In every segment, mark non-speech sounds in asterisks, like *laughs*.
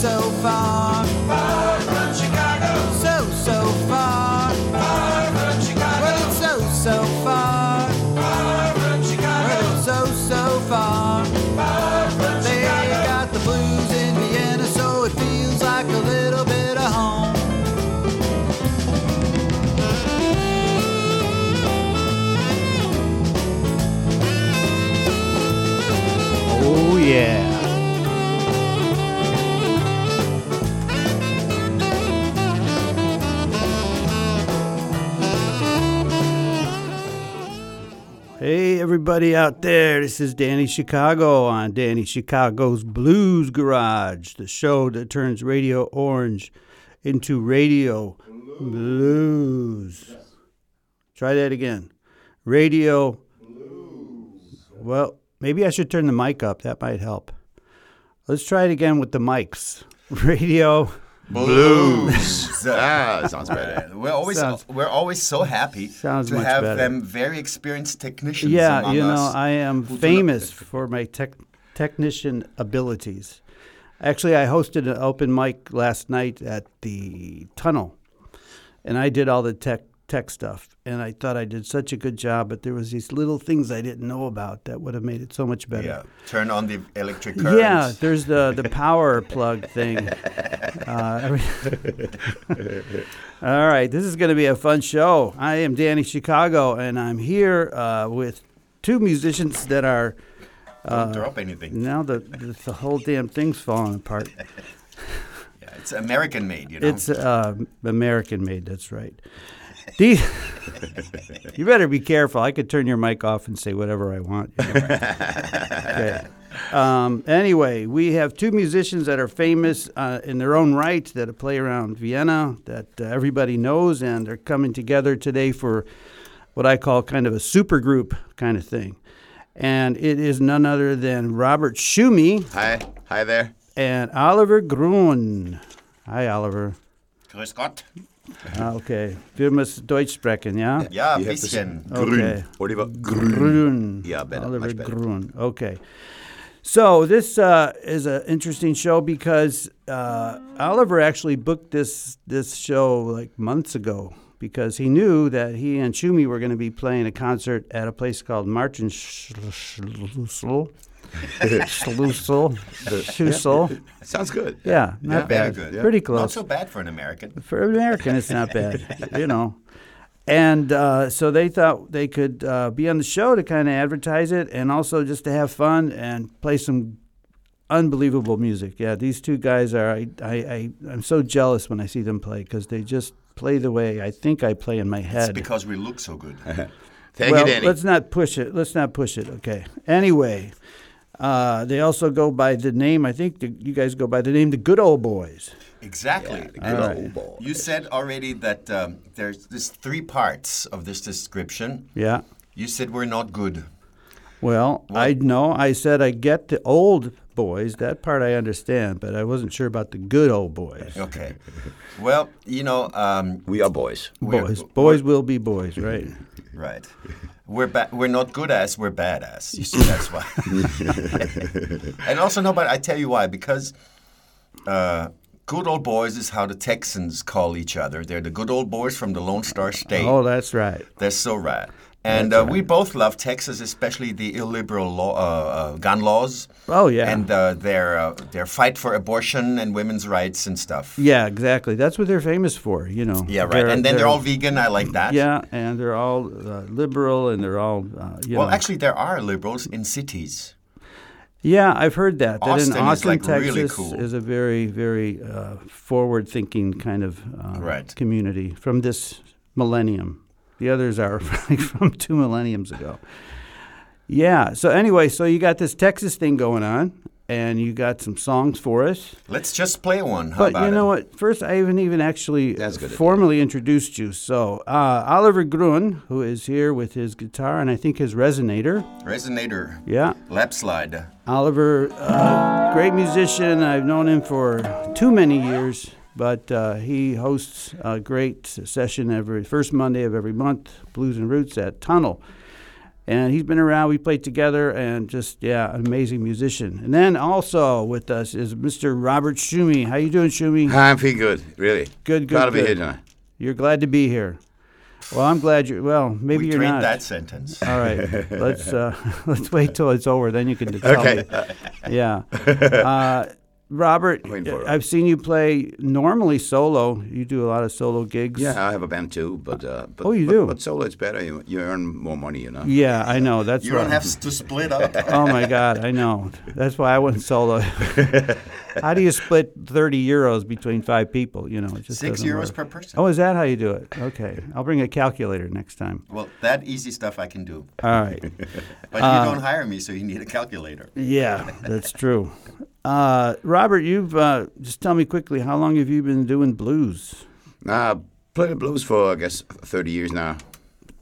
so far. Everybody out there. This is Danny Chicago on Danny Chicago's Blues Garage, the show that turns Radio Orange into Radio Blues. Try that again. Radio Well, maybe I should turn the mic up. That might help. Let's try it again with the mics. *laughs* Radio Blues. ah, sounds better. We're always Sounds- we're always so happy to have better. them very experienced technicians Yeah, among you know, us. I am who famous for my tech technician abilities. Actually, I hosted an open mic last night at the tunnel, and I did all the tech tech stuff. And I thought I did such a good job, but there was these little things I didn't know about that would have made it so much better. yeah, turn on the electric current. Yeah, there's the the *laughs* power plug thing. Uh, *laughs* all right, this is going to be a fun show. I am Danny Chicago, and I'm here uh, with two musicians that are Don't drop anything. now the the, the whole damn thing's falling apart. *laughs* Yeah, it's American made, you know. It's uh, American made. That's right. *laughs* These, you better be careful. I could turn your mic off and say whatever I want. *laughs* you know. okay. Um, anyway, we have two musicians that are famous uh, in their own right that play around Vienna that uh, everybody knows, and they're coming together today for what I call kind of a super group kind of thing. And it is none other than Robert Schumy Hi, hi there. and Oliver Grun. Hi, Oliver. Grüß Gott. Ah, okay. Wir müssen Deutsch sprechen, ja? Ja, You have to say bisschen. Okay. Oliver Grün. Grun. Yeah, better, Oliver much better. Grun. Okay. So this uh, is an interesting show because uh, Oliver actually booked this this show like months ago because he knew that he and Schumy were going to be playing a concert at a place called Martin Schlussel. Schlussel. Schlussel. Sounds good. Yeah, not Yeah. bad. Very good. Pretty close. Not so bad for an American. For an American, it's not bad, *laughs* you know. And uh, so they thought they could uh, be on the show to kind of advertise it and also just to have fun and play some unbelievable music. Yeah, these two guys are, I, I, I, I'm so jealous when I see them play because they just play the way I think I play in my It's head. because we look so good. Thank *laughs* well, you, Danny. let's not push it. Let's not push it. Okay. Anyway, uh, they also go by the name, I think the, you guys go by the name The Good Old Boys. Exactly. Good And old boy. You said already that um, there's there's three parts of this description. Yeah. You said we're not good. Well, I know. I said I get the old boys. That part I understand, but I wasn't sure about the good old boys. Okay. Well, you know, um, we are boys. we're- Boys, boys will be boys, right? *laughs* Right. We're ba- we're not good ass, we're badass. You see, that's why. *laughs* and also, no, but I tell you why. Because uh, good old boys is how the Texans call each other. They're the good old boys from the Lone Star State. Oh, that's right. They're so rad. And uh, we both love Texas, especially the illiberal law, uh, uh, gun laws. Oh, yeah. And uh, their uh, their fight for abortion and women's rights and stuff. Yeah, exactly. That's what they're famous for, you know. Yeah, right. and then they're, all vegan. I like that. Yeah, and they're all uh, liberal, and they're all, uh, Well, know. actually, there are liberals in cities. yeah, I've heard that. That Austin in is, Austin, like, Texas, really cool. is a very, very forward-thinking kind of Right. community from this millennium. The others are *laughs* from two millenniums ago. Yeah. So anyway, so you got this Texas thing going on, and you got some songs for us. Let's just play one. How But about you know it? what? First, I haven't even actually formally introduced you. So uh, Oliver Grun, who is here with his guitar and I think his resonator. Resonator, Yeah. lap slide. Oliver, uh, great musician. I've known him for too many years, but uh, he hosts a great session every first Monday of every month, Blues and Roots at Tunnel. and he's been around. We played together, and just yeah, an amazing musician. And then also with us is Mr. Robert Schumy. How you doing, Schumy? I'm feeling good, really. Good, good, Glad to be good. here tonight. You're glad to be here. Well, I'm glad you're. Well, maybe we you're trade not. that sentence. All right, let's uh, *laughs* let's wait till it's over. Then you can *laughs* tell Okay. me. Yeah, uh, *laughs* Robert, Waiting for it. I've seen you play normally solo. You do a lot of solo gigs. Yeah, I have a band too, but uh, but, Oh, you but, do? But solo it's better. You, you earn more money, you know. Yeah, I know. That's You don't why- have to split up. *laughs* Oh my God, I know. That's why I went solo. *laughs* how do you split thirty euros between five people? You know, it just Six euros work. per person. Oh, is that how you do it? Okay, I'll bring a calculator next time. Well, that easy stuff I can do. All right. But Uh, you don't hire me, so you need a calculator. Yeah, that's true. Uh, Robert, you've uh, just tell me quickly how long have you been doing blues? Uh, played the blues for I guess 30 years now.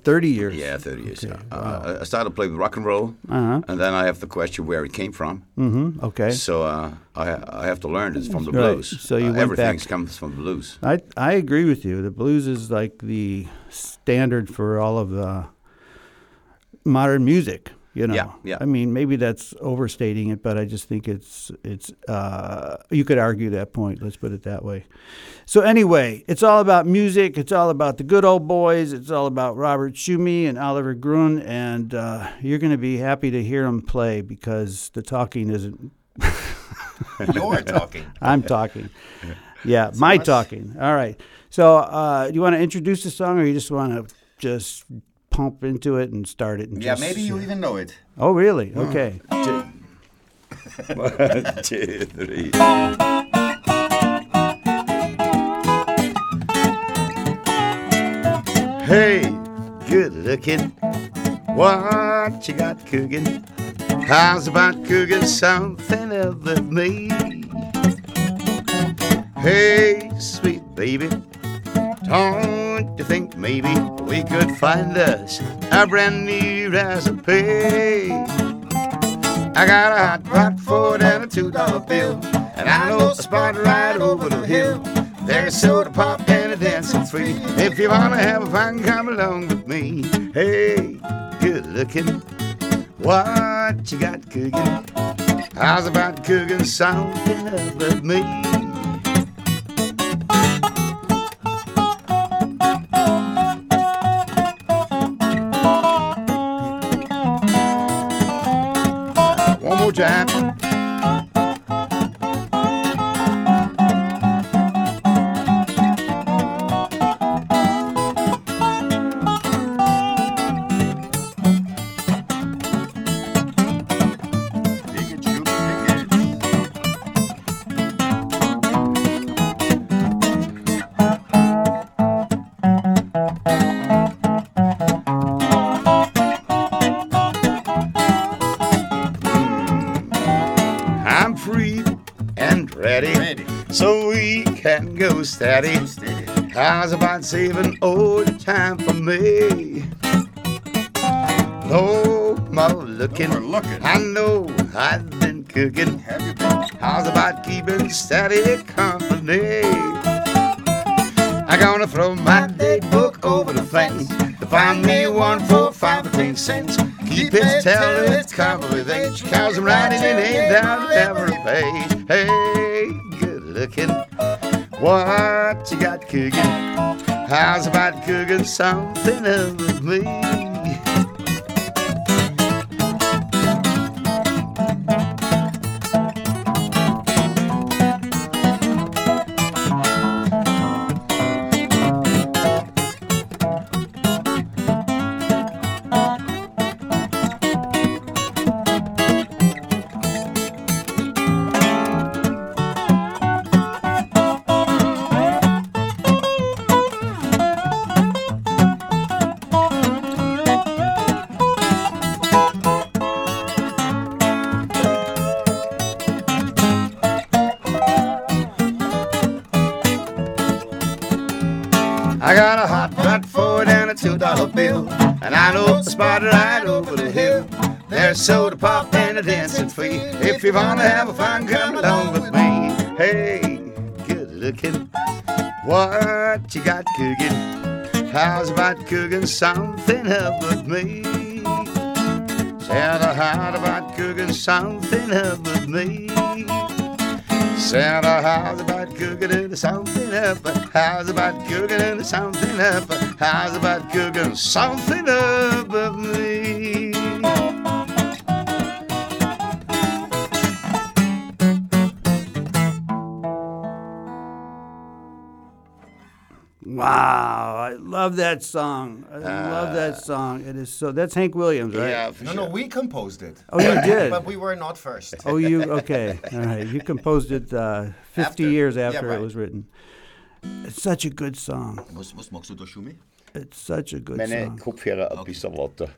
Thirty years. Yeah, 30 years. Okay, yeah. Uh, I started playing with rock and roll, Uh-huh. and then I have the question where it came from. Mm-hmm. Okay. So uh, I I have to learn it's from the Right. blues. So you uh, everything comes from the blues. I I agree with you. The blues is like the standard for all of uh, modern music. You know. Yeah, yeah. I mean, maybe that's overstating it, but I just think it's it's. Uh, you could argue that point. Let's put it that way. So anyway, it's all about music. It's all about the good old boys. It's all about Robert Schumy and Oliver Grun, and uh, you're going to be happy to hear them play because the talking isn't *laughs* You're talking. I'm talking. *laughs* Yeah, my talking. All right. So, uh, do you want to introduce the song, or you just want to just pump into it and start it? And Yeah, just, maybe you even know it. Oh, really? Hmm. Okay. *laughs* One, two, three. Hey, good looking. What you got cooking? How's about cooking something of the me? Hey, sweet baby. Don't you think maybe we could find us a brand new recipe? I got a hot pot Ford and a two dollar bill, and I know a spot right over the hill. There's soda pop and a dancing free. If you wanna have a fun, come along with me. Hey, good looking, what you got cooking? How's about cooking something up with me? Steady. How's about saving all the time for me? No more looking. No more looking. I know I've been cooking. Have you been? How's about keeping steady company? I'm gonna throw my date book over the fence to find me one for five or ten cents. Keep it till it's covered with age, cause I'm writing your name down every page. Hey, good looking, what got How's about cooking something up with me? Spot over the hill. There's soda pop and a dancing free. If you wanna have a fun, come along with me. Hey, good looking, what you got cooking? How's about cooking something up with me? Said I heard about cooking something up with me. Said how's about cooking something up. How's about cooking something up? How's about cooking something up with me? Wow, I love that song. I love that song. It is so. That's Hank Williams, right? Yeah, for No, sure. no, we composed it. Oh, you did. But we were not first. Oh, you okay? All right. You composed it uh, 50 After. years Yeah, after it was written. It's such a good song. Was, was magst du da, Schumy? It's such a good Meine song. Kopfhörer ein bisschen lauter.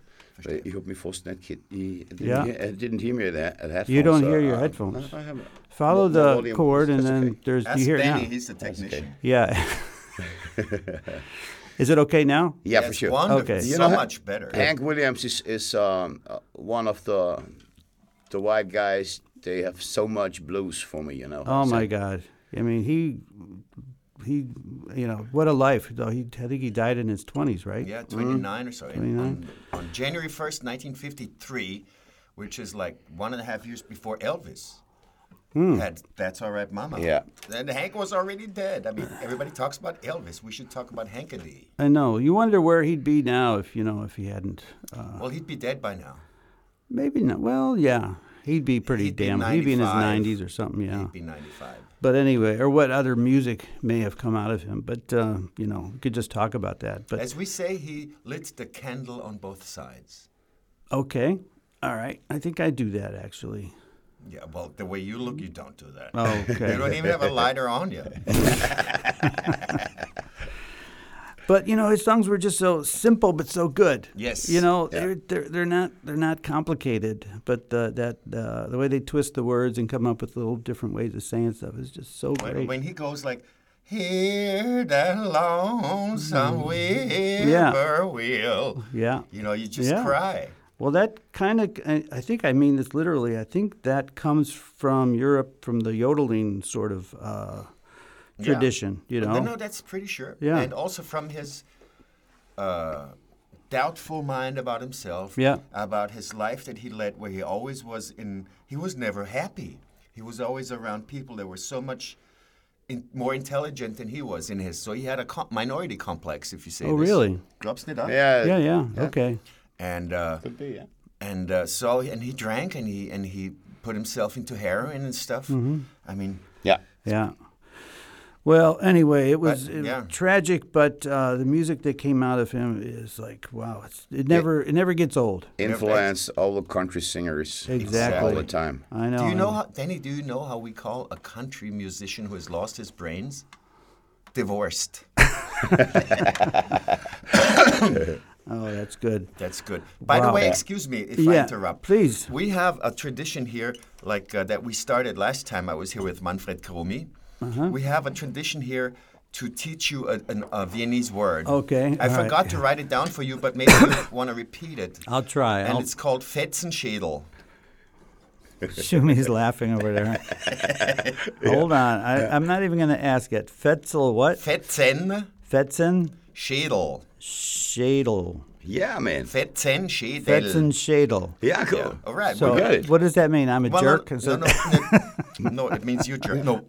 Ich habe mich fast nicht gehört. I, I didn't Ja. hear, I didn't hear me at, at headphones. You don't so, hear your uh, headphones. no, Follow no- no the volume. chord and then okay. there's. Ask you hear it Benny, now? he's the technician. Yeah. Is it okay now? Yeah, for sure. wonderful. Okay. You So know, much better. Hank Williams is, is um, uh, one of the the white guys. They have so much blues for me, you know. Oh So- my God! I mean, he, he, you know, what a life. Though he, I think he died in his twenties, right? Yeah, 29 or so. 29. On, on January 1st, 1953, which is like one and a half years before Elvis had That's All Right Mama. Yeah. And Hank was already dead. I mean, everybody talks about Elvis. We should talk about Hankady. I know. You wonder where he'd be now if you know if he hadn't. Uh, Well, he'd be dead by now. maybe not. Well, yeah, he'd be pretty He'd be damn. he'd be in his nineties or something. Yeah. He'd be 95. But anyway, or what other music may have come out of him. But uh, you know, we could just talk about that. But As we say, he lit the candle on both sides. okay, all right. I think I do that actually. Yeah, well, the way you look, you don't do that. Oh, *laughs* okay. You don't even have a lighter on you. *laughs* But you know, his songs were just so simple but so good. Yes. You know, Yeah. they're, they're they're not they're not complicated, but uh, that uh, the way they twist the words and come up with little different ways of saying stuff is just so When, great. when he goes like, Hear that lonesome Mm. Yeah. whippoorwill. yeah. You know, you just Yeah. cry. Well, that kind of I, I think I mean this literally. I think that comes from Europe, from the yodeling sort of uh, Yeah. tradition. You know. No, that's pretty sure. Yeah. And also from his uh, doubtful mind about himself. Yeah. About his life that he led, where he always was in. He was never happy. He was always around people that were so much. In, more intelligent than he was in his, so he had a com- minority complex, if you say. Oh, this. really? Drops it up. Yeah, yeah, yeah, Okay. And uh, Could be, yeah. and uh, so and he drank and he and he put himself into heroin and stuff. Mm-hmm. I mean, Yeah. Yeah. Well, anyway, it was But, it was tragic, but uh, the music that came out of him is like, wow, it's, it never it never gets old. Influence all the country singers Exactly. all the time. I know. do you know how, Danny? Do you know how we call a country musician who has lost his brains? Divorced. *laughs* *laughs* *laughs* Oh, that's good. That's good. By the way, excuse me if I interrupt. please. We have a tradition here, like uh, that we started last time I was here with Manfred Karumi. Uh-huh. We have a tradition here to teach you a, an, a Viennese word. Okay, I all right. forgot to write it down for you, but maybe you *coughs* want to repeat it. I'll try. And I'll, it's called Fetzenschädel. Schumy's laughing over there. *laughs* Hold on. I, I'm not even going to ask it. Fetzel what? Fetzen Fetzen Schädel. Schädel. Yeah, man. Fetzen Schädel. Fetzen Schädel. Yeah, cool. Yeah. All right. So we're good. what does that mean? I'm a Well, jerk? No, Is no, it- no, *laughs* no, it means you jerk. No,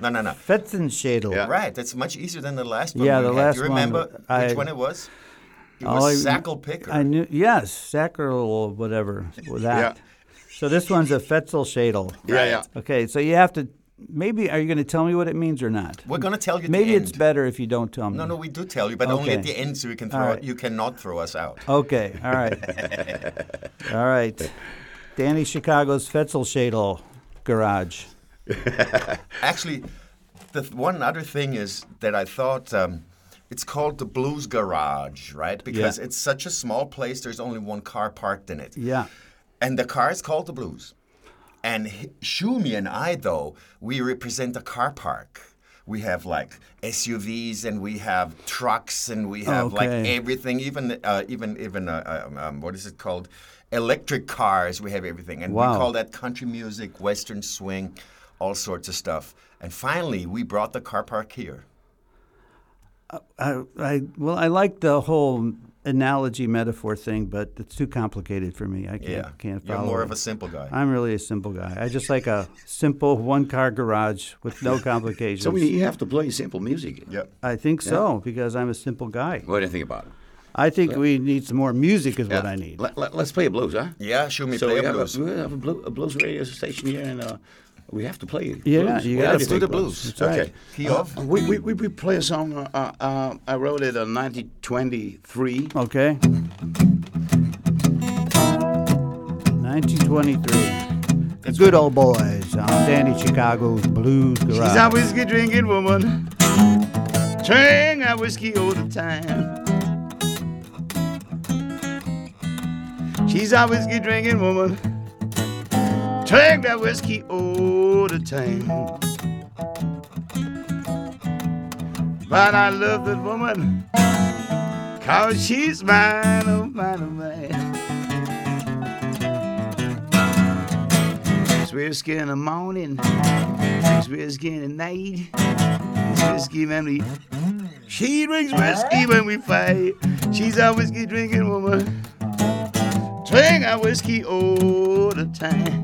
no, no, no. Fetzenschädel. Yeah. Right, that's much easier than the last one. Yeah, the had. last Do you remember one, I- which one it was? It was I- Sackle Picker. I knew. Yes, sacral whatever. That. Yeah. So this one's a Fetzelschädel. Yeah, yeah. Okay, so you have to. Maybe are you going to tell me what it means or not? We're gonna tell you. Maybe it's better if you don't tell me. No, no, we do tell you, but only at the end, so you can throw. Right. You cannot throw us out. Okay, all right. *laughs* all right. Danny Chicago's Fetzelschädel garage. *laughs* Actually, the one other thing is that I thought um, it's called the Blues Garage, right? Because Yeah. it's such a small place. There's only one car parked in it. Yeah. And the car is called the Blues. And Schumy and I, though, we represent a car park. We have like SUVs and we have trucks and we have like everything, even uh, even even uh, um, um, what is it called? Electric cars. We have everything, and Wow. we call that country music, western swing, all sorts of stuff. And finally, we brought the car park here. I, I well, I like the whole analogy metaphor thing, but it's too complicated for me. I can't Yeah. can't You're more it. of a simple guy. I'm really a simple guy. I just like a simple one car garage with no *laughs* complications. So we, you have to play simple music. Yep. I think so because I'm a simple guy. What do you think about it? I think we need some more music is what I need. Let, let, us play a blues, huh? Yeah, show me so play we a have, blues. A, we have a, blue, a blues radio station here, and uh, we have to play it. Yeah, blues. you gotta do you play think? the blues. That's right. Okay. Key off. Uh, we, we, we, we play a song. Uh, uh, uh, I wrote it in 1923. Okay. 1923. The good old boys on Danny Chicago's Blues Garage. She's a whiskey drinking woman, drinking that whiskey all the time. She's a whiskey drinking woman, drink that whiskey all the time. But I love that woman, cause she's mine, oh mine, oh mine. Drinks whiskey in the morning, drinks whiskey in the night. Drinks whiskey when we. She drinks whiskey when we fight. She's a whiskey drinking woman. Drink a whiskey all the time.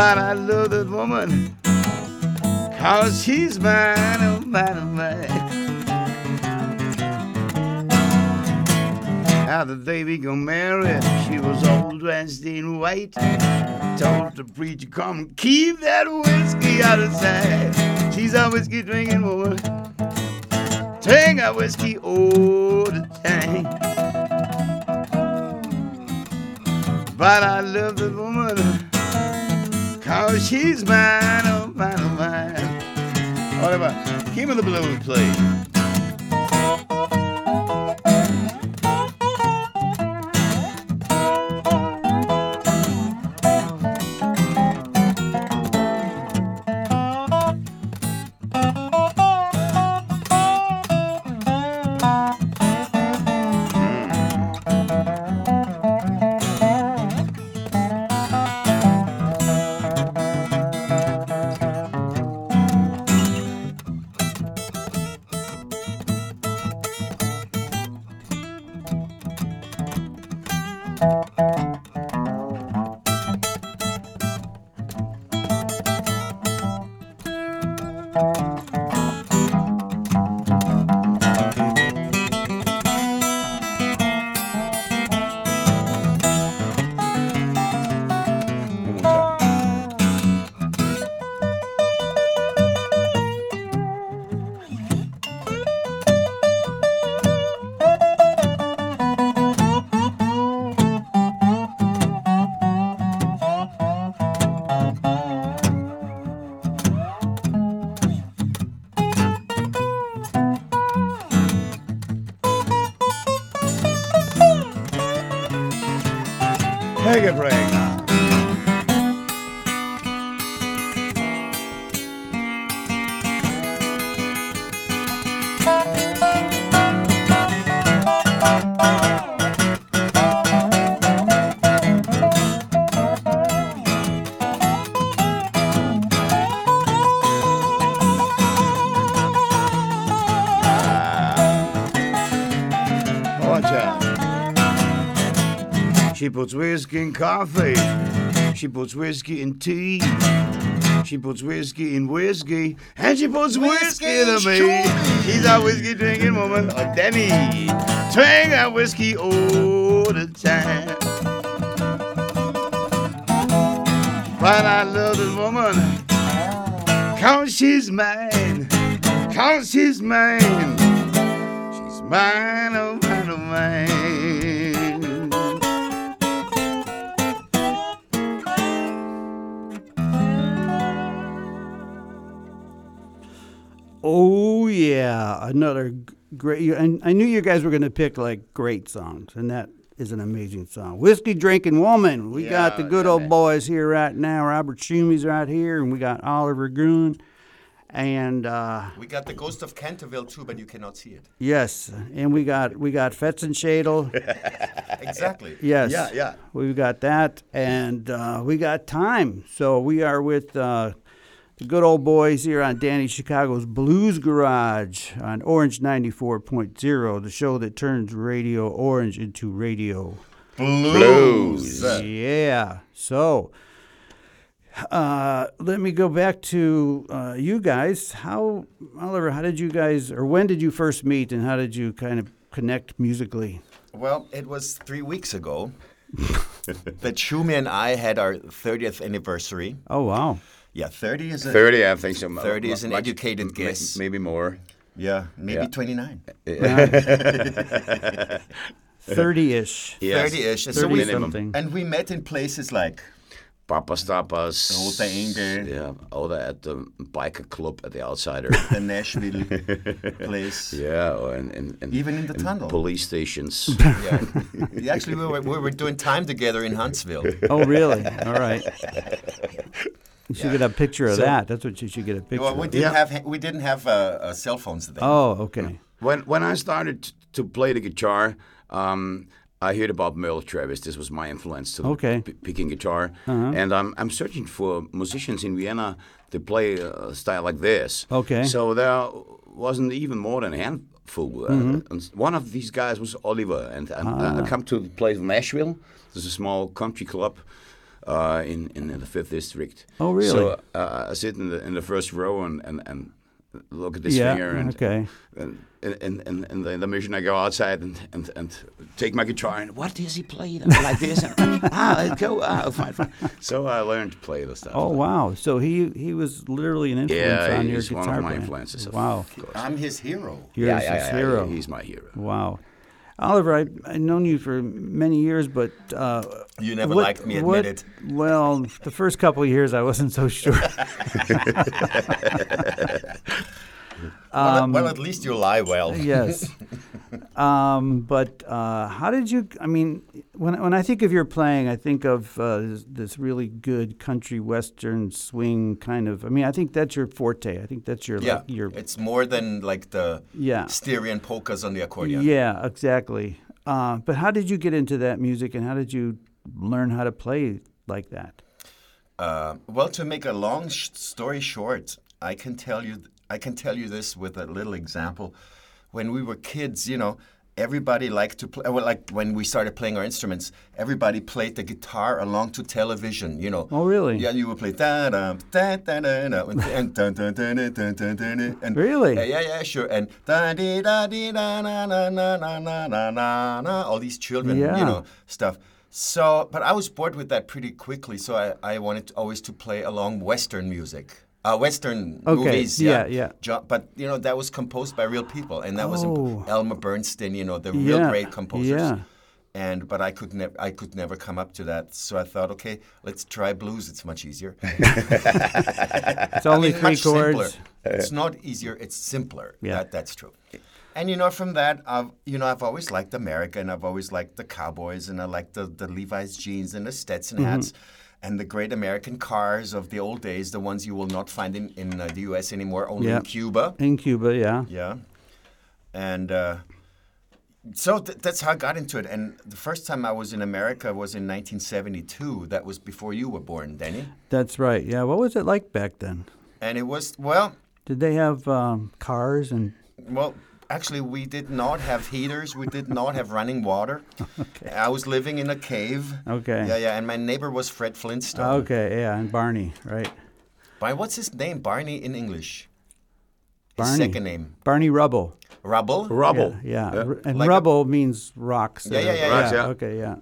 But I love that woman. Cause she's mine, oh mine, oh mine. How the day we got married, she was all dressed in white. Told the preacher, come keep that whiskey out of sight. She's a whiskey drinking woman. Drink a whiskey all the time. But I love the woman, cause she's mine, oh mine, oh mine. Whatever. give me the blues, please. She puts whiskey in coffee. She puts whiskey in tea. She puts whiskey in whiskey. And she puts whiskey, in me. She's a whiskey drinking woman. Oh, Danny. Drink that whiskey all the time. But I love this woman. Cause she's mine. Cause she's mine. She's mine, oh mine, oh mine. Oh yeah, another great. And I knew you guys were going to pick like great songs, and that is an amazing song. Whiskey drinking woman. We got the good yeah, old boys here right now. Robert Schumy's right here, and we got Oliver Gruen, and uh, We got the Ghost of Canterville too, but you cannot see it. yes, and we got we got Fetzenschädel. *laughs* Exactly. Yes. Yeah, yeah. We've got that, and uh, we got time. So we are with uh, the good old boys here on Danny Chicago's Blues Garage on Orange 94.0, the show that turns Radio Orange into radio. Blues. Yeah. So, uh, let me go back to uh, you guys. How, Oliver, how did you guys, or when did you first meet and how did you kind of connect musically? Well, it was three weeks ago *laughs* that Schumy and I had our 30th anniversary. Oh, wow. Yeah, 30 is a, 30, I think so. 30 is an Much- educated m- guess. Maybe more. Yeah, maybe Yeah. 29. *laughs* 30 ish. Yes. 30-ish. And 30 so we, minimum. something. and we met in places like Papas Tapas. Old Engel. Yeah, Oda at the biker club at the Outsider. the Nashville *laughs* place. yeah, or in, in, in, Even in the tunnel. Police stations. *laughs* Yeah. Yeah, Actually, we were, we were doing time together in Huntsville. Oh, really? All right. You should get a picture of So- that. That's what you should get a picture Well, we of. didn't Yeah. have we didn't have uh, uh, cell phones then. Oh, okay. when when I started to play the guitar, um, I heard about Merle Travis. This was my influence to Okay. Uh-huh. p- picking guitar, and I'm I'm searching for musicians in Vienna to play a style like this. Okay. So there wasn't even more than a handful. Uh, Mm-hmm. and one of these guys was Oliver, and, and Ah. I come to the place in Nashville. There's a small country club. Uh, in, in the fifth district. Oh, really? So uh, I sit in the in the first row and, and, and look at this Yeah, finger and okay. and and and, and the, the mission I go outside and, and, and take my guitar and what does he play like this? And, *laughs* ah, go ah, fine, fine. So I learned to play the stuff. Oh, wow. So he he was literally an influence Yeah, on your he's guitar one of my playing. influences. Wow. course. I'm his hero. You're yeah, his yeah, yeah, hero. He's my hero. Wow. Oliver, I, I've known you for many years, but uh, You never what- liked me, admit what- it. Well, the first couple of years, I wasn't so sure. *laughs* *laughs* well, well, at least you lie well. *laughs* yes. Um, but uh, how did you? I mean, when when I think of your playing, I think of uh, this, this really good country western swing kind of. I mean, I think that's your forte. I think that's your Yeah, like, your it's more than like the Yeah. Styrian polkas on the accordion. Yeah, exactly. Uh, but how did you get into that music, and how did you learn how to play like that? Uh, well, to make a long sh- story short, I can tell you I can tell you this with a little example. When we were kids, you know, everybody liked to play. Well, like when we started playing our instruments, everybody played the guitar along to television. You know. Oh, really? Yeah, you would play da da da da da da and *laughs* dun dun dun dun dun dun dun and Really? Yeah, yeah, yeah, sure. And da di da di da na na na na na na na na all these children, Yeah. you know, stuff. So, but I was bored with that pretty quickly. So I, I wanted always to play along Western music, uh, Western Okay, movies. yeah, yeah. Jo- but you know that was composed by real people, and that was Oh. imp- Elmer Bernstein. You know the real great composers. yeah. And but I could never I could never come up to that. So I thought, okay, let's try blues. It's much easier. *laughs* It's only I mean, three much simpler. chords. It's not easier. It's simpler. Yeah. That, that's true. And you know, from that, I've you know, I've always liked America, and I've always liked the cowboys, and I like the, the Levi's jeans and the Stetson Mm-hmm. And the great American cars of the old days, the ones you will not find in in uh, the U.S. anymore, only Yeah. in Cuba. In Cuba, yeah. Yeah. And uh, so th- that's how I got into it. And the first time I was in America was in 1972. That was before you were born, Danny. That's right. Yeah. What was it like back then? And it was well, Did they have um, cars and? Well, actually, we did not have heaters. We did not have running water. *laughs* I was living in a cave. Okay. Yeah, yeah. And my neighbor was Fred Flintstone. Okay, yeah, and Barney, right? By what's his name? Barney in English. His Barney. second name. Barney Rubble. Rubble. Rubble. Yeah, yeah. R- and Like a- rubble means rocks. Yeah, yeah, yeah, Rocks, yeah. Okay, yeah.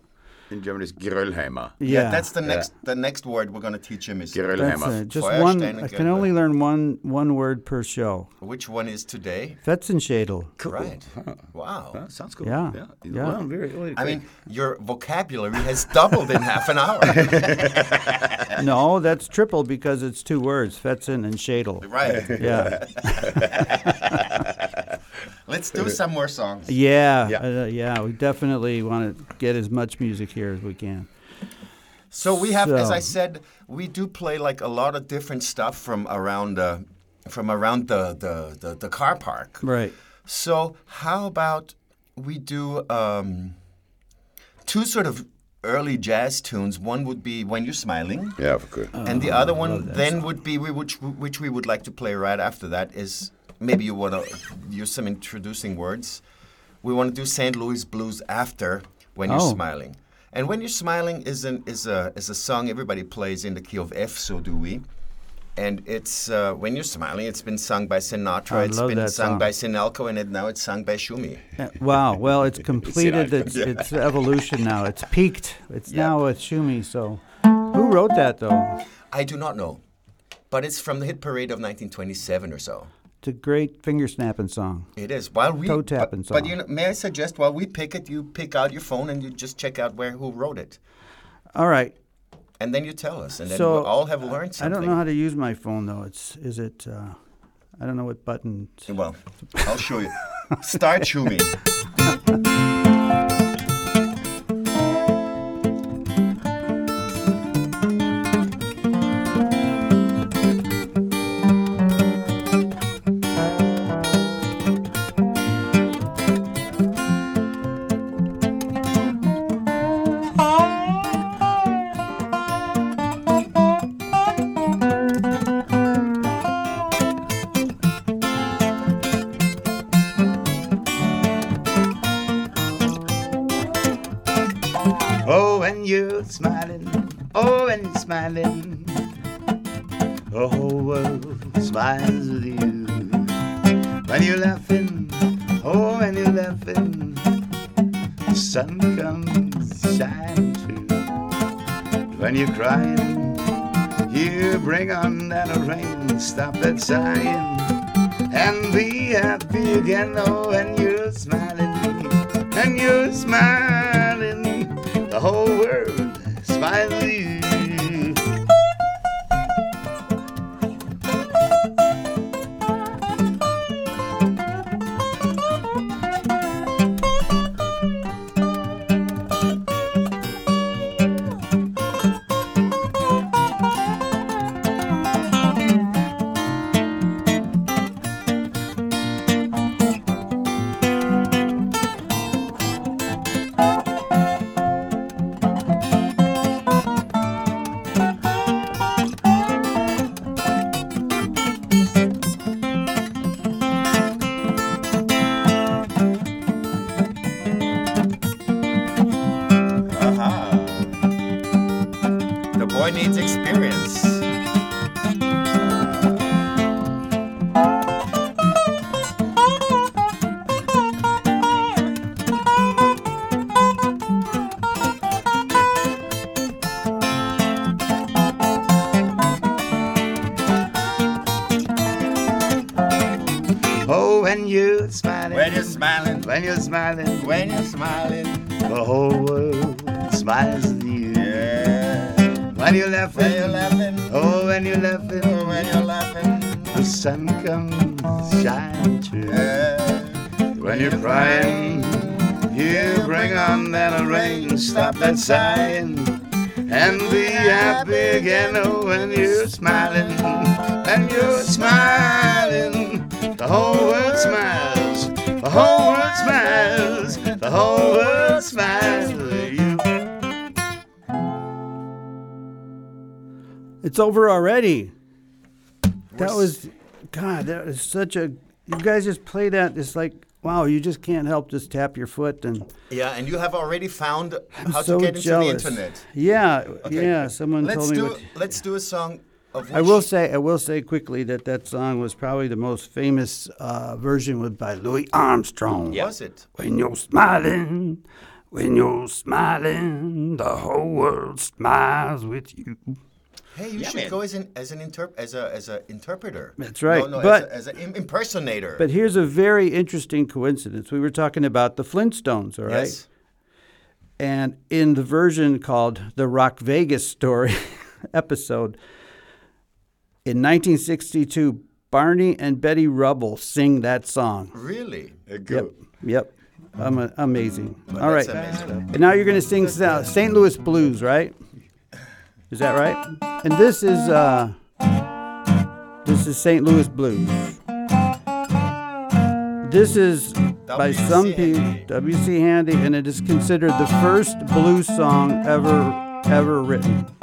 In German, is Geröllheimer. Yeah, That's the next. The next word we're going to teach him is That's Geröllheimer. Just Feuerstein one. I can only learn one one word per show. which one is today? Fetzenschädel. Right. Wow. Huh, sounds cool. Yeah, yeah. yeah. Well, very, very I quick. mean, your vocabulary has doubled in half an hour. *laughs* no, that's triple because it's two words, Fetzen and Schädel. right. Yeah, *laughs* *laughs* Let's do some more songs. yeah, Yeah. uh, yeah. We definitely want to get as much music here as we can. So we have, as I said, we do play like a lot of different stuff from around uh, from around the, the, the, the car park. Right. So how about we do um, two sort of early jazz tunes. One would be "When You're Smiling," Yeah, of course. and the other one then would be we- which which we would like to play right after that is maybe you want to use some introducing words. We want to do St. Louis Blues after "When You're Oh. Smiling," and "When You're Smiling" is an is a is a song everybody plays in the key of F. So do we. And it's uh, when you're smiling. It's been sung by Sinatra. I It's been sung song. by Sinelco, and it, now it's sung by Schumy. Uh, Wow. Well, it's completed *laughs* its, its evolution now. It's peaked. It's now with Schumy. So, who wrote that though? I do not know, but it's from the hit parade of 1927 or so. It's a great finger snapping song. It is. While we Toe but, tapping but you know, may I suggest while we pick it, you pick out your phone and you just check out where who wrote it, All right. and then you tell us, and then So we'll all have learned something. I don't know how to use my phone though. It's is it? Uh, I don't know what button. Well, I'll show you. Start Schumy. *laughs* smiling, the whole world smiles with you. When you're laughing, oh, when you're laughing, the sun comes shining through. When you're crying, you bring on that rain, stop that sighing, and be happy again. Oh, when you're smiling, and you're smiling, the whole world smiles When you're crying, you bring on that rain, stop that sighing, and be happy again. Oh, when you're smiling, and you're smiling, the whole world smiles, the whole world smiles, the whole world smiles. It's over already. That was, God, that was such a. You guys just play that. It's like, wow, you just can't help just tap your foot and. Yeah, and you have already found I'm how so to get into jealous. the internet. Yeah, Okay. yeah. Someone Let's told me. do what, let's do a song of I will say, I will say quickly that that song was probably the most famous uh, version was by Louis Armstrong. was it? When you're smiling, when you're smiling, the whole world smiles with you. Hey, you Yeah, should man. go as an as an interp as a as an interpreter. That's right, No, no, but- as, a, as an impersonator. But here's a very interesting coincidence. We were talking about the Flintstones, all right? yes. And in the version called the Rock Vegas Story *laughs* episode, in 1962, Barney and Betty Rubble sing that song. Really? Yep, yep. Ama- amazing. Well, All right. amazing. And now you're going to sing uh, St. Louis Blues, right? Is that right? And this is uh, this is St. Louis Blues. This is by some people. W.C. Handy, and it is considered the first blues song ever ever written.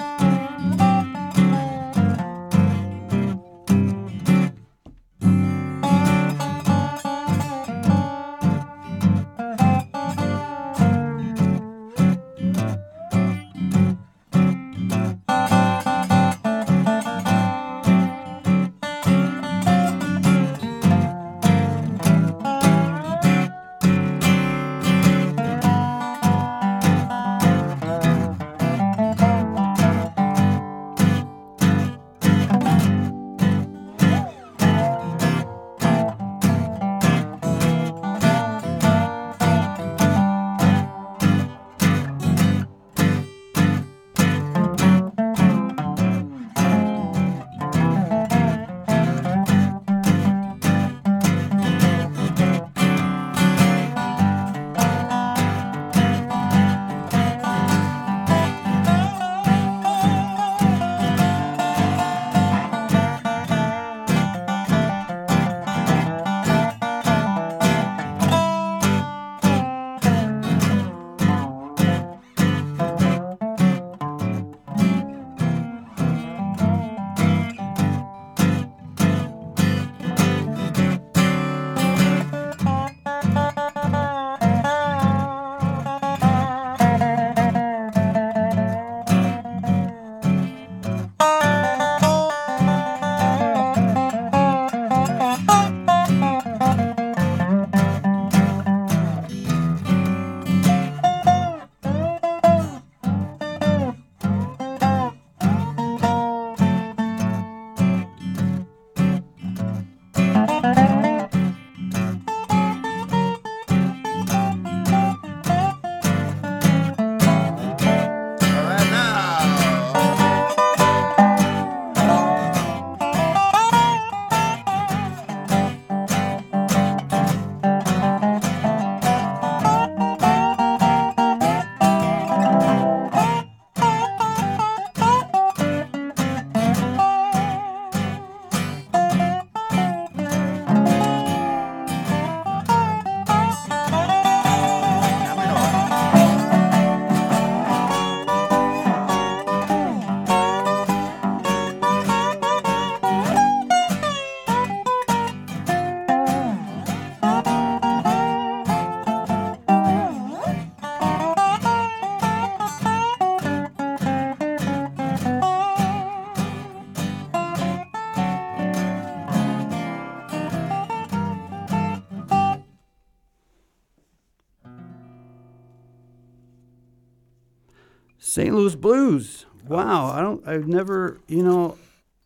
St. Louis Blues. Wow, I don't. I've never. You know,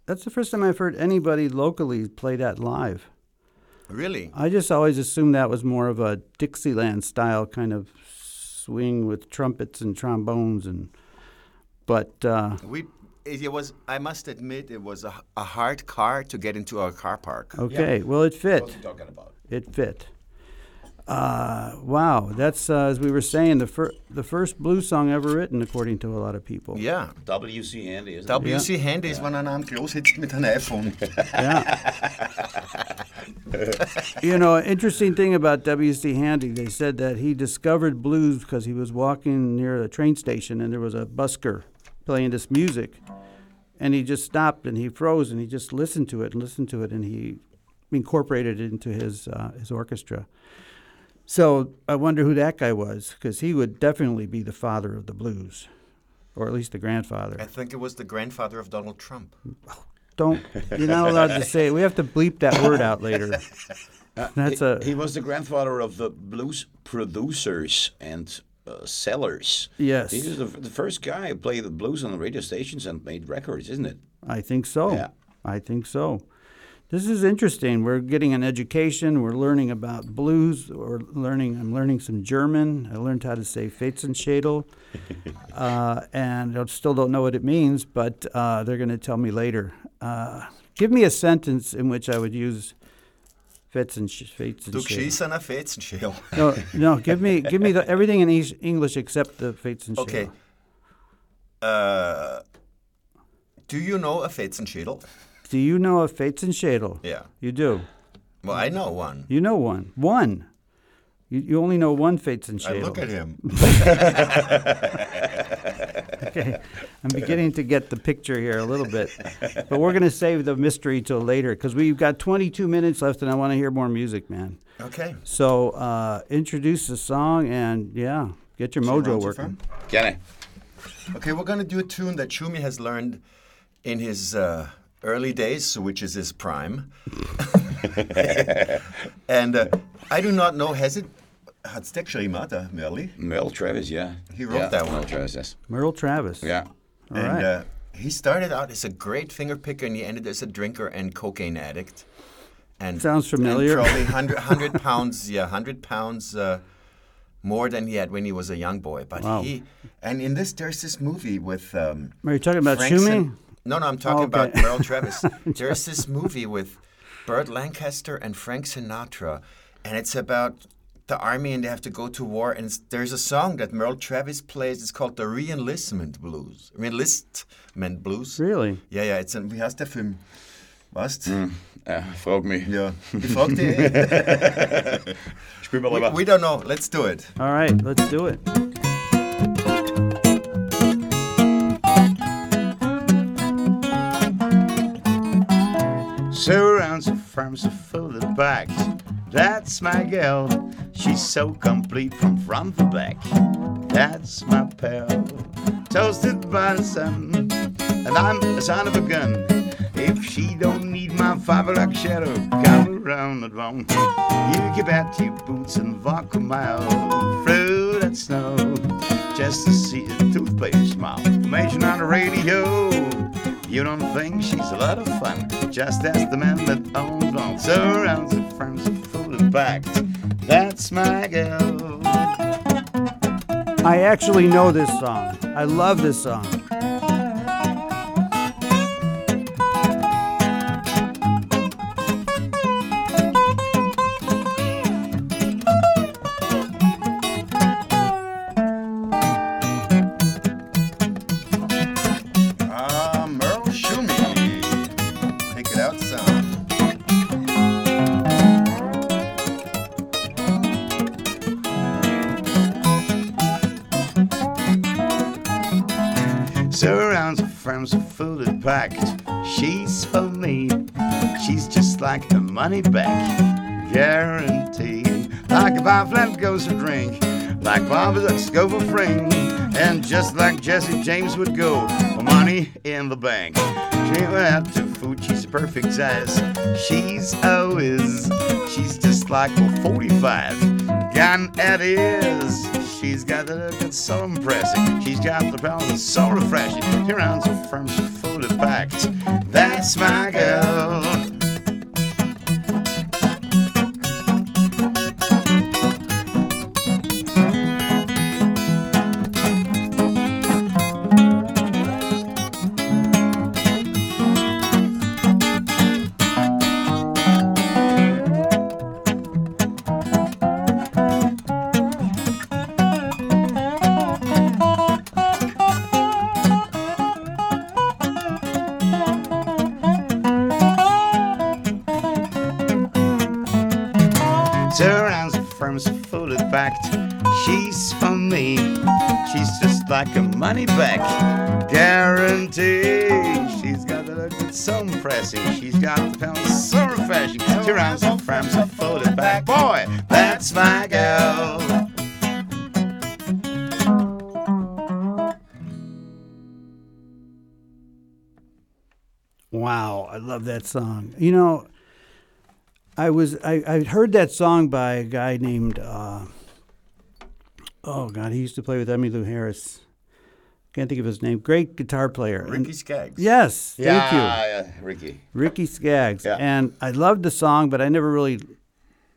that's the first time I've heard anybody locally play that live. Really? I just always assumed that was more of a Dixieland style kind of swing with trumpets and trombones and. But uh, We. It was. I must admit, it was a, a hard car to get into our car park. okay, well it fit. What are you talking about? It fit. Uh, wow, that's uh, as we were saying the fir- the first blues song ever written, according to a lot of people. Yeah. W.C. Handy, isn't it? W.C. Handy ist, wenn einer am Klo sitzt mit einem iPhone. Yeah. *laughs* You know, interesting thing about W.C. Handy, they said that he discovered blues because he was walking near a train station and there was a busker playing this music. And he just stopped and he froze and he just listened to it and listened to it and he incorporated it into his, uh, his orchestra. So I wonder who that guy was because he would definitely be the father of the blues, or at least the grandfather. I think it was the grandfather of Donald Trump. Don't, you're not allowed to say it. We have to bleep that word out later. That's he, a. he was the grandfather of the blues producers and uh, sellers. Yes. He was the, the first guy who played the blues on the radio stations and made records, isn't it? I think so. Yeah. I think so. This is interesting. We're getting an education. We're learning about blues. We're learning. I'm learning some German. I learned how to say Fetzenschädel, *laughs* uh, and I still don't know what it means, but uh, they're going to tell me later. Uh, give me a sentence in which I would use Fetzensch- Du Fetzenschädel. schießt an a Fetzenschäl. No, no. *laughs* Give me, give me the, everything in English except the Fetzenschädel. Okay. Uh, do you know a Fetzenschädel? Do you know a Fetzenschädel? Yeah. You do. Well, I know one. You know one. One. You, you only know one Fates and I look at him. *laughs* Okay, I'm beginning to get the picture here a little bit, but we're going to save the mystery till later because we've got 22 minutes left, and I want to hear more music, man. Okay. So uh, introduce the song and yeah, get your mojo Rounds working. fun. Kenny. Okay, we're gonna do a tune that Schumy has learned in his uh, early days, so which is his prime. *laughs* and uh, I do not know, has it had Stekshrimata, Merli? Merle Travis, yeah. He wrote yeah, that one. Merle Travis, yes. Merle Travis. Yeah. All and right. uh, he started out as a great finger picker and he ended as a drinker and cocaine addict. And Sounds familiar. And probably *laughs* 100, 100 pounds, yeah, 100 pounds uh, more than he had when he was a young boy. But Wow. he, and in this, there's this movie with. Um, Are you talking about Frank Schumy? Sin- no, no, I'm talking Okay. about Merle Travis. *laughs* There's this movie with Burt Lancaster and Frank Sinatra, and it's about the army and they have to go to war. And there's a song that Merle Travis plays. It's called the Reenlistment Blues. Reenlistment Blues. Really? Ja, ja, jetzt, wie heißt der Film? Was? Uh, frag mich. Ja, *laughs* ich fragte eh. Spiel mal we, rüber. we don't know. Let's do it. All right, let's do it. So full of back. That's my girl. She's so complete from front to back. That's my pal. Toasted by the sun. And I'm the son of a gun. If she don't need my five o'clock shadow, come around the wrong. You keep at your boots and walk a mile through that snow. Just to see a toothpaste smile. Information on the radio. You don't think she's a lot of fun? Just ask the man that owns. Surrounds her friends are full of back. That's my girl. I actually know this song. I love this song. She's for me. She's just like the money back. guarantee. Like a five flat goes a drink. Like Bob's a go for fring. And just like Jesse James would go for money in the bank. She went to a perfect size. She's a whiz. She's just like a 45. Gun at is. She's got the look that's so impressive. She's got the that's so refreshing. She runs her firm That's my girl. Love that song. You know, I was I I heard that song by a guy named uh, oh god, he used to play with Emmylou Harris. Can't think of his name. Great guitar player. And- Ricky Skaggs. yes, thank you. yeah, Ricky. Ricky Skaggs. Yeah. And I loved the song, but I never really,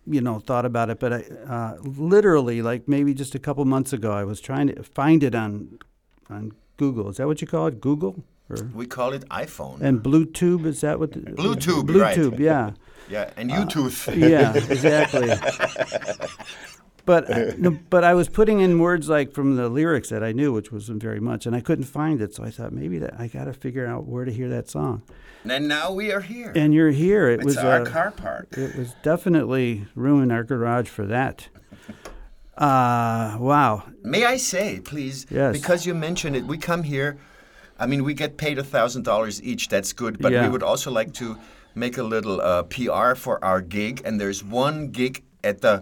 you know, thought about it. But I uh, literally, like maybe just a couple months ago, I was trying to find it on on Google. Is that what you call it? Google or We call it iPhone. and Bluetooth? Is that what? The, Bluetooth, right. Bluetooth, yeah. yeah, and YouTube. Yeah, *laughs* exactly. But uh, no, but I was putting in words like from the lyrics that I knew, which wasn't very much, and I couldn't find it. So I thought maybe that I got to figure out where to hear that song. and now we are here. And you're here. It it's was our uh, car park. It was definitely room in our garage for that. *laughs* Uh, wow. May I say, please? Yes. Because you mentioned it, we come here. I mean, we get paid a thousand dollars each. That's good, but Yeah. we would also like to make a little uh, PR for our gig. And there's one gig at the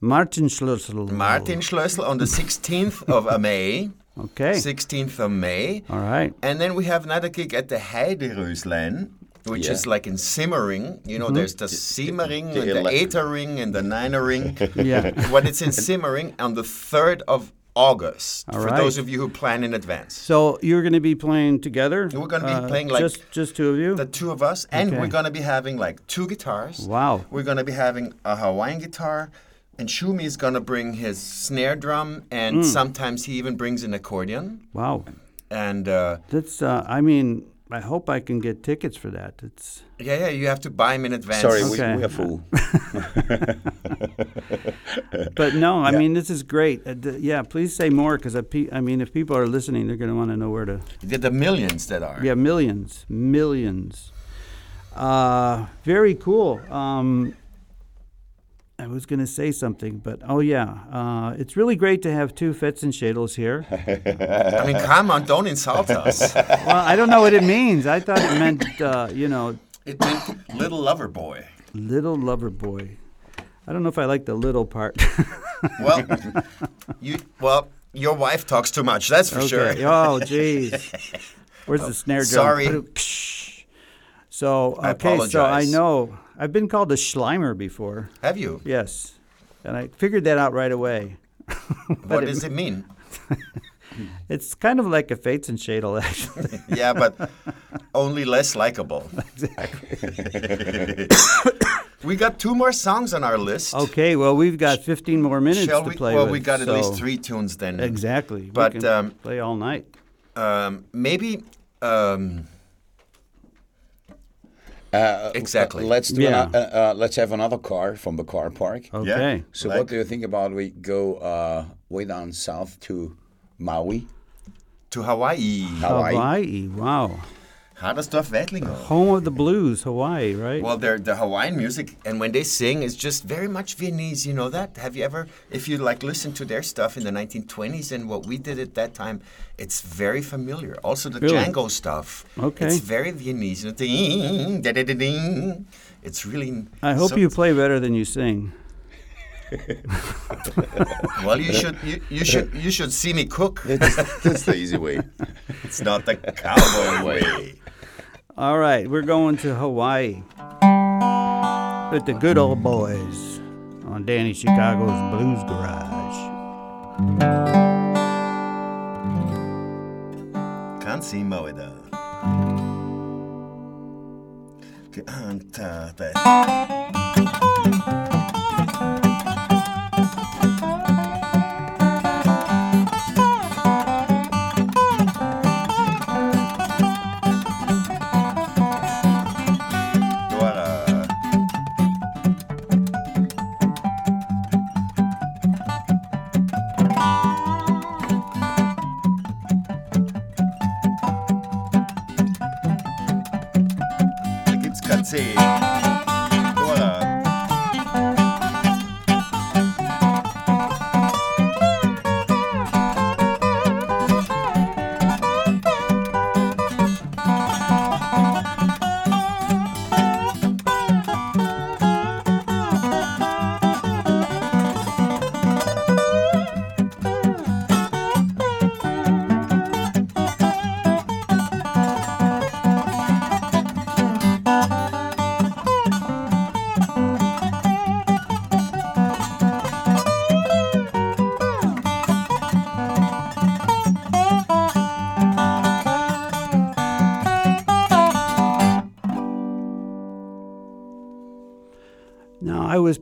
Martin Schlössl. Martin Schlössl on the 16th of uh, *laughs* May. Okay. 16th of May. All right. And then we have another gig at the Heideröslein, which Yeah. is like in Simmering. You know, there's the Simmering the and the ele- Etering and the Ninering. *laughs* Yeah. *laughs* when it's in Simmering on the 3rd of August, All for right. those of you who plan in advance. So you're going to be playing together? We're gonna be Uh, playing like just just two of you. The two of us, and Okay. we're going to be having like two guitars. Wow. We're going to be having a Hawaiian guitar, and Schumy is going to bring his snare drum, and Hmm. sometimes he even brings an accordion. wow. And uh, That's. Uh, I mean, I hope I can get tickets for that. It's. yeah, yeah, you have to buy them in advance. Sorry, Okay. we, we are full. But no, I mean this is great. Uh, d- yeah, please say more because I, pe- I mean if people are listening, they're going to want to know where to. There are the millions that are. Yeah, millions, millions. Uh, very cool. Um, I was going to say something, but oh yeah, uh, it's really great to have two Fetzenschädels here. *laughs* I mean, come on, don't insult us. well, I don't know what it means. I thought it meant, uh, you know, It meant little lover boy. little lover boy. I don't know if I like the little part. *laughs* Well, you well, your wife talks too much. That's for sure. Oh, jeez. *laughs* Where's the snare drum? sorry. So I okay, so I know I've been called a Schleimer before. Have you? Yes, and I figured that out right away. *laughs* What does it mean? *laughs* It's kind of like a Fetzenschädel, *laughs* actually. Yeah, but only less likable. *coughs* we got two more songs on our list. okay, well we've got 15 more minutes Shall to we? play well, with. we got at least three tunes then. Exactly. We But, can um, play all night. Um, maybe. Um, Uh, Exactly. Let's do Yeah. ano- uh, uh, let's have another car from the car park. Okay. So like- what do you think about we go uh, way down south to Maui, to Hawaii. Hawaii? Hawaii. Wow. Hadersdorf Wettlinger. Home of the blues, Hawaii, right? Well, they're the Hawaiian music, and when they sing, it's just very much Viennese. You know that? Have you ever, if you like, listen to their stuff in the 1920s and what we did at that time, it's very familiar. Also, the Really? Django stuff. Okay. It's very Viennese. Ding, da, da, da, ding. It's really. I hope so- you play better than you sing. *laughs* Well, you should. You, you should. You should see me cook. That's the easy way. It's not the cowboy *laughs* way. All right, we're going to Hawaii with the good old boys on Danny Chicago's Blues Garage. See Moeda. Cantate. Gibt's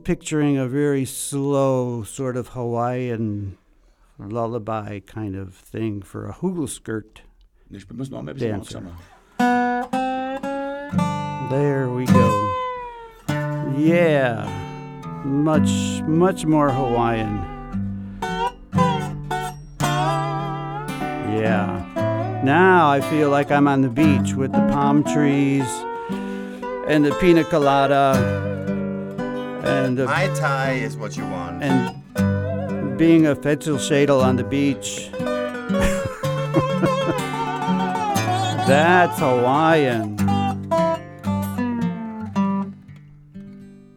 picturing a very slow, sort of Hawaiian lullaby kind of thing for a hula skirt. Nu spelar vi nog med precis Dancer. There we go. Yeah, much, much more Hawaiian. Yeah. Now I feel like I'm on the beach with the palm trees and the pina colada and the Mai Tai is what you want. and being a Fetzenschädel on the beach. *laughs* That's Hawaiian.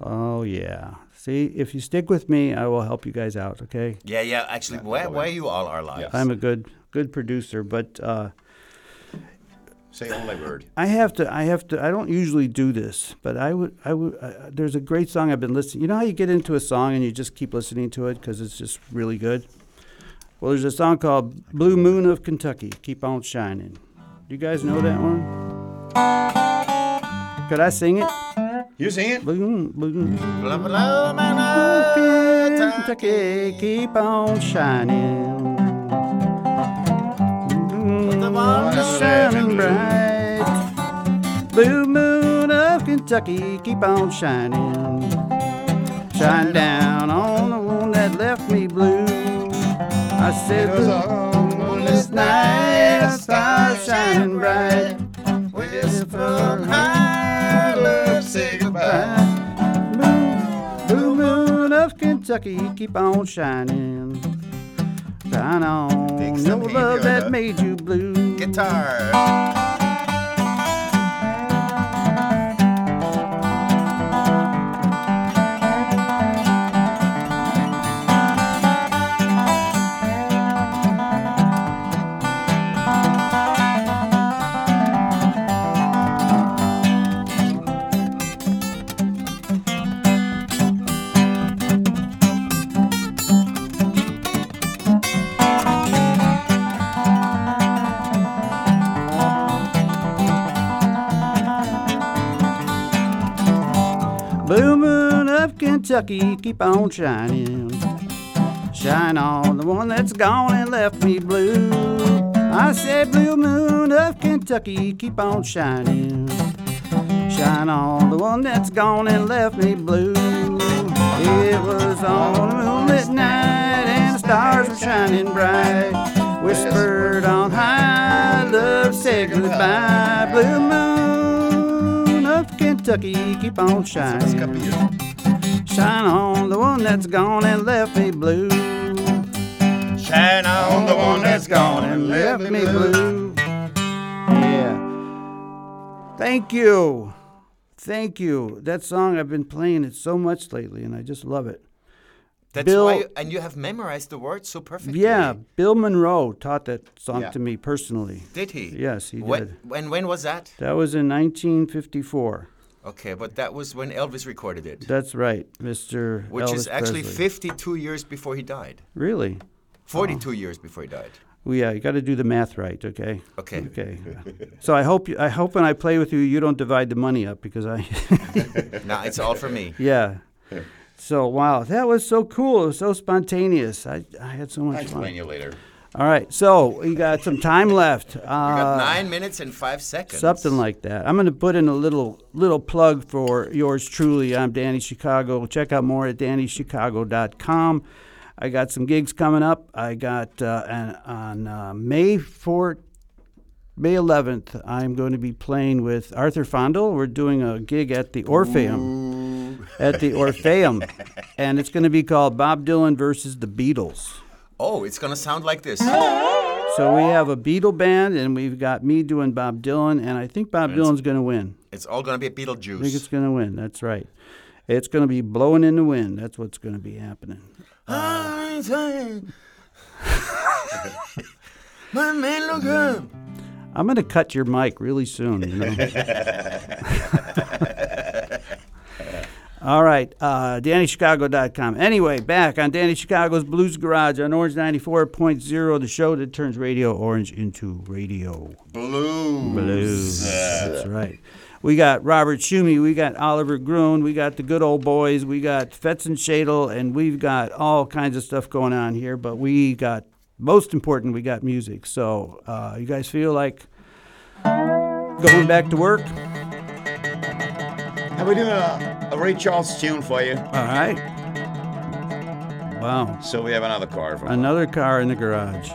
Oh, yeah. See, if you stick with me, I will help you guys out, okay? Yeah, yeah. Actually, where, where you all our lives? I'm a good good producer, but uh, Say only word. I have to. I have to. I don't usually do this, but I would. I would. Uh, there's a great song I've been listening. You know how you get into a song and you just keep listening to it because it's just really good. Well, there's a song called "Blue Moon of Kentucky." Keep on shining. Do you guys know that one? Could I sing it? You sing it? Blue, blue, blah, blah, blah, Kentucky, keep on shining. Shining bright. Blue moon of Kentucky, keep on shining. Shine down on the one that left me blue. I said, was "Blue on moon this night, a star shining bright. Whisper high, love, say goodbye. Blue, blue moon of Kentucky, keep on shining. Shine on some love that made you blue. Guitar. Kentucky, keep on shining. Shine on the one that's gone and left me blue. I said, Blue moon of Kentucky, keep on shining. Shine on the one that's gone and left me blue. It was on a moonlit night and the stars were shining bright. Whispered on high, love said goodbye. Blue moon of Kentucky, keep on shining. Shine on the one that's gone and left me blue. Shine on the one that's gone and left me blue. Yeah. Thank you. Thank you. That song I've been playing it so much lately and I just love it. That's Bill- why, and you have memorized the words so perfectly. Yeah, Bill Monroe taught that song Yeah. to me personally. Did he? Yes, he when, did. When, when was that? That was in 1954. Okay, but that was when Elvis recorded it, That's right, Mr. which is actually Presley. 52 years before he died. Really? 42 years before he died. Well, yeah, you got to do the math right, okay? Okay. Okay. so I hope you, I hope when I play with you, you don't divide the money up because I. *laughs* now it's all for me. *laughs* yeah. So wow, that was so cool. It was so spontaneous. I, I had so much. Fun. I'll explain fun. you later. All right, so we got some time left. Uh, We got nine minutes and five seconds. Something like that. I'm going to put in a little little plug for yours truly. I'm Danny Chicago. Check out more at DannyChicago.com. I got some gigs coming up. I got uh, an, on uh, May 4th, May 11th. I'm going to be playing with Arthur Fondel. We're doing a gig at the Orpheum. At the Orpheum, *laughs* and it's going to be called Bob Dylan versus the Beatles. Oh, it's gonna sound like this. So we have a Beatle band, and we've got me doing Bob Dylan, and I think Bob Dylan's going to win. It's all gonna be a Beetlejuice. I think it's going to win. That's right. It's going to be blowing in the wind. That's what's going to be happening. *laughs* My man, look up. I'm going to cut your mic really soon. You know? *laughs* All right, uh, DannyChicago.com. Anyway, back on Danny Chicago's Blues Garage on Orange 94.0, the show that turns Radio Orange into radio. Blue. Blues. That's right. We got Robert Schumy, we got Oliver Gruen, we got the good old boys, we got Fetzenschädel, and we've got all kinds of stuff going on here. But we got most important, we got music. So uh, you guys feel like going back to work? How we doing a, a Ray Charles tune for you? All right. Wow, So we have another card from another car in the garage.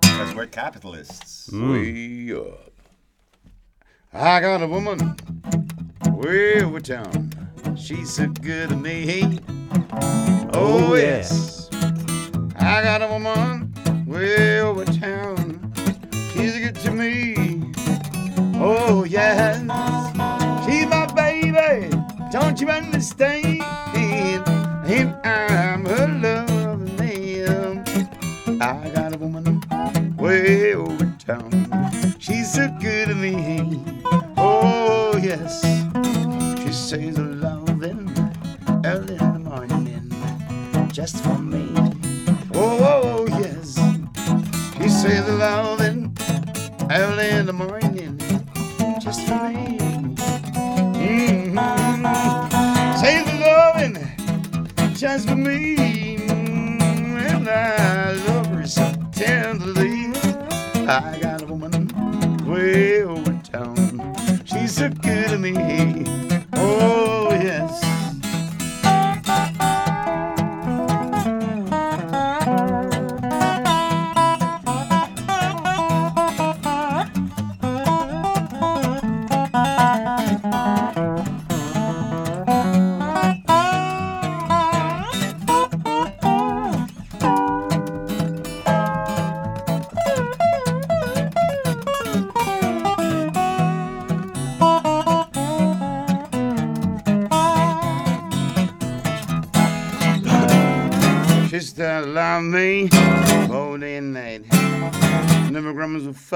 Because we're capitalists. Hmm. way up. I got a woman way over town. She's so good to me. Oh, Oh, yeah. yes. I got a woman way over town. She's good to me. Oh, yes. Don't you understand? And I'm her loving man. I got a woman way over town. She's so good to me. Oh, yes. She says a loving early in the morning just for me. Oh, yes. She says a loving early in the morning just for me. Mm-hmm. The just for me. And I love her so tenderly. I got a woman way over town. She's so good to me. Oh, yes.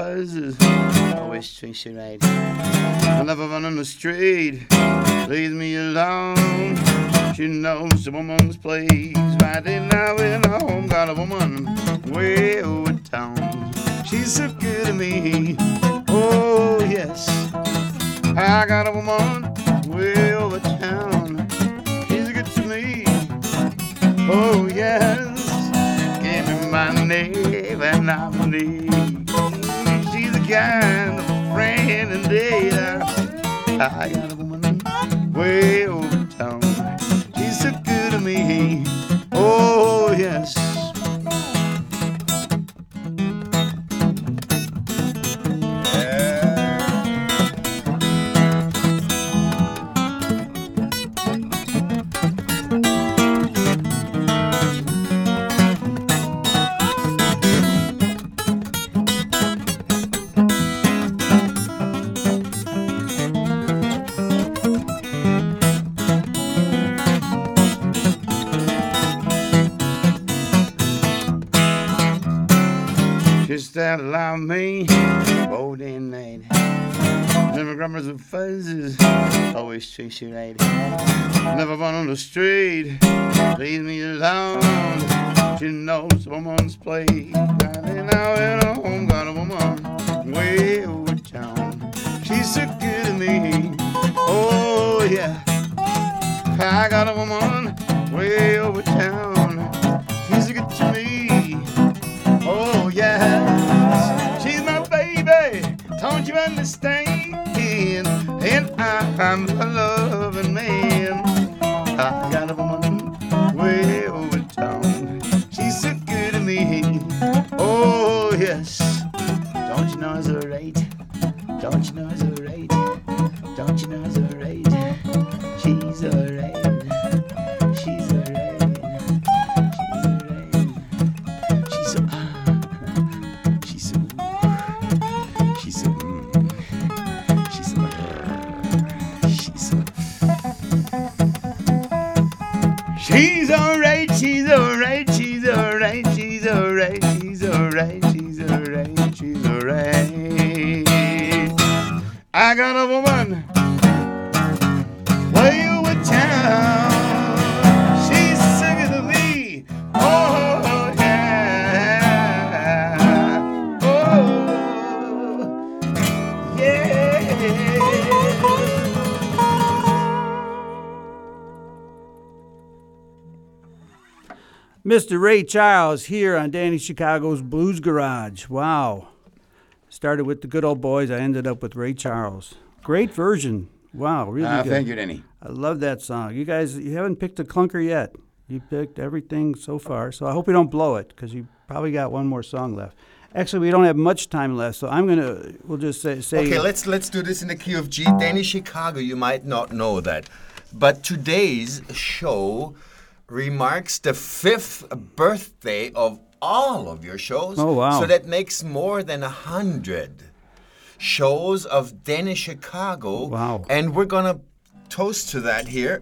Grumbles always you right. I never run on the street, leaves me alone. She knows the woman's place. Right now in her home, got a woman way over town. She's so good to me. Oh, yes. I got a woman way over town. She's good to me. Oh yes, give me my name and I'm need. Kind of friend and data. I got a woman way over town. Never grumbles and fuzzes, always treats you right. Eh? Never run on the street, leave me alone. She knows woman's. Right now in her home, got a woman way over town. She's so good to me. Oh yeah, I got a woman way over town. I'm a Ray Charles here on Danny Chicago's Blues Garage. Wow. Started with the good old boys. I ended up with Ray Charles. Great version. Wow, really Ah, good. thank you, Denny. I love that song. You guys, you haven't picked a clunker yet. You picked everything so far. So I hope you don't blow it because you probably got one more song left. Actually, we don't have much time left, so I'm gonna. We'll just say. say Okay, let's let's do this in the key of G. Danny Chicago, you might not know that, but today's show remarks the fifth birthday of all of your shows. Oh, wow. So that makes more than a hundred shows of Danish Chicago. Wow. And we're gonna toast to that here.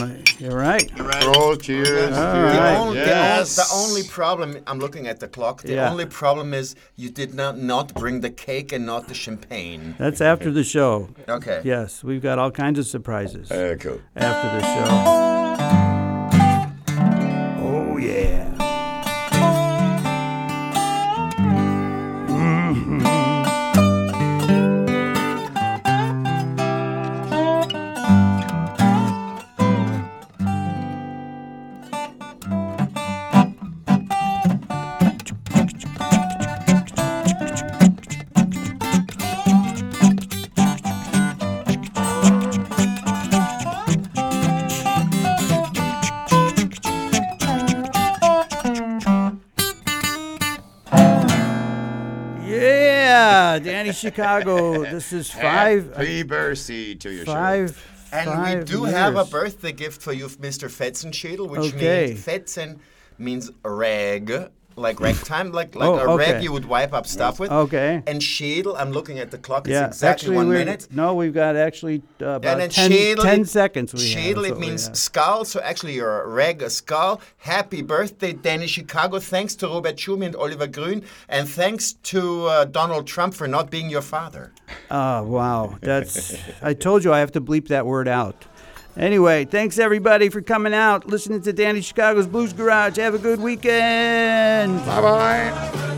Right, You're right. Oh, cheers. The, right. only, Yes. the only problem, I'm looking at the clock. The Yeah. only problem is you did not not bring the cake and not the champagne. That's after the show. Okay. Yes, we've got all kinds of surprises Uh, cool. after the show. Chicago. *laughs* This is five. Happy birthday to your show. Five. And we five do have a birthday gift for you, Mr. Fetzenschädel, which Okay. means Fetzen means rag, like ragtime, *laughs* like like Oh, a rag you would wipe up stuff with. Okay. And Schädel, I'm looking at the clock, it's Yeah, exactly actually, one minute. No, we've got actually uh, about And then 10, Schädel, 10 seconds. We Schädel, have, it means skull, so actually you're a rag, a skull. Happy birthday, Danny Chicago. Thanks to Robert Schumy and Oliver Gruen. And thanks to uh, Donald Trump for not being your father. Oh, wow. That's. I told you I have to bleep that word out. Anyway, thanks everybody for coming out, listening to Danny Chicago's Blues Garage. Have a good weekend. Bye bye.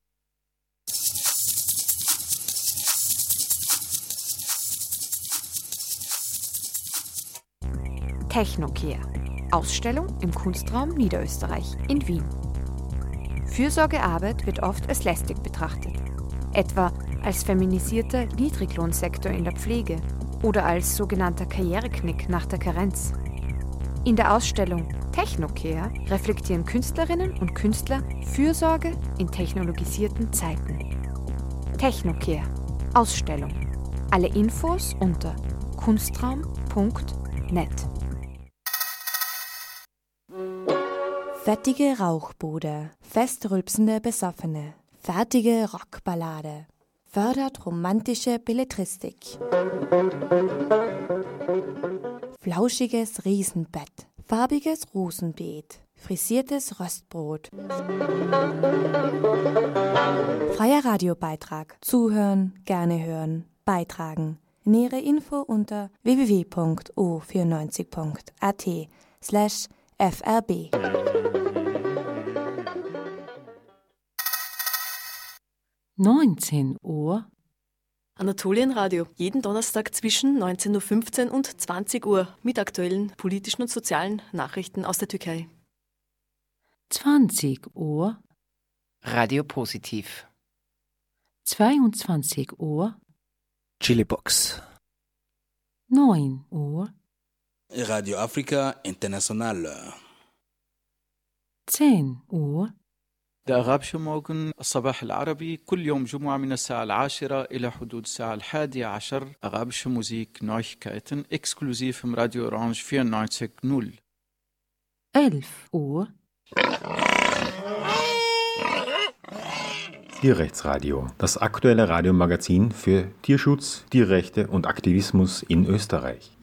Technokehr. Ausstellung im Kunstraum Niederösterreich in Wien. Fürsorgearbeit wird oft als lästig betrachtet, etwa als feminisierter Niedriglohnsektor in der Pflege oder als sogenannter Karriereknick nach der Karenz. In der Ausstellung Technokehr reflektieren Künstlerinnen und Künstler Fürsorge in technologisierten Zeiten. Technokehr Ausstellung. Alle Infos unter kunstraum.net. Fettige Rauchbude, festrülpsende Besoffene, fertige Rockballade, fördert romantische Belletristik. Flauschiges Riesenbett, farbiges Rosenbeet, frisiertes Röstbrot. Freier Radiobeitrag. Zuhören, gerne hören, beitragen. Nähere Info unter www.o94.at slash frb. Neunzehn Uhr. Anatolienradio, jeden Donnerstag zwischen 19.15 Uhr und 20 Uhr mit aktuellen politischen und sozialen Nachrichten aus der Türkei. 20 Uhr. Radio Positiv. 22 Uhr. Chilibox. 9 Uhr. Radio Africa International. 10 Uhr. ده أغابش موغن الصباح العربي كل يوم جمعة من الساعة العاشرة إلى حدود الساعة الحادية عشر أغابش موزيك نويكايتن إكسكلوزيف من راديو أورانج 94.0 11 Uhr. Tierrechtsradio, das aktuelle Radiomagazin für Tierschutz, Tierrechte und Aktivismus in Österreich.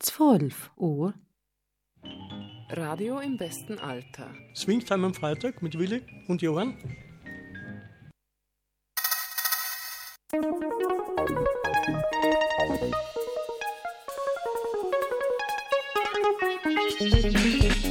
12 Uhr. Radio im besten Alter. Swingtime am Freitag mit Willi und Johann. Orange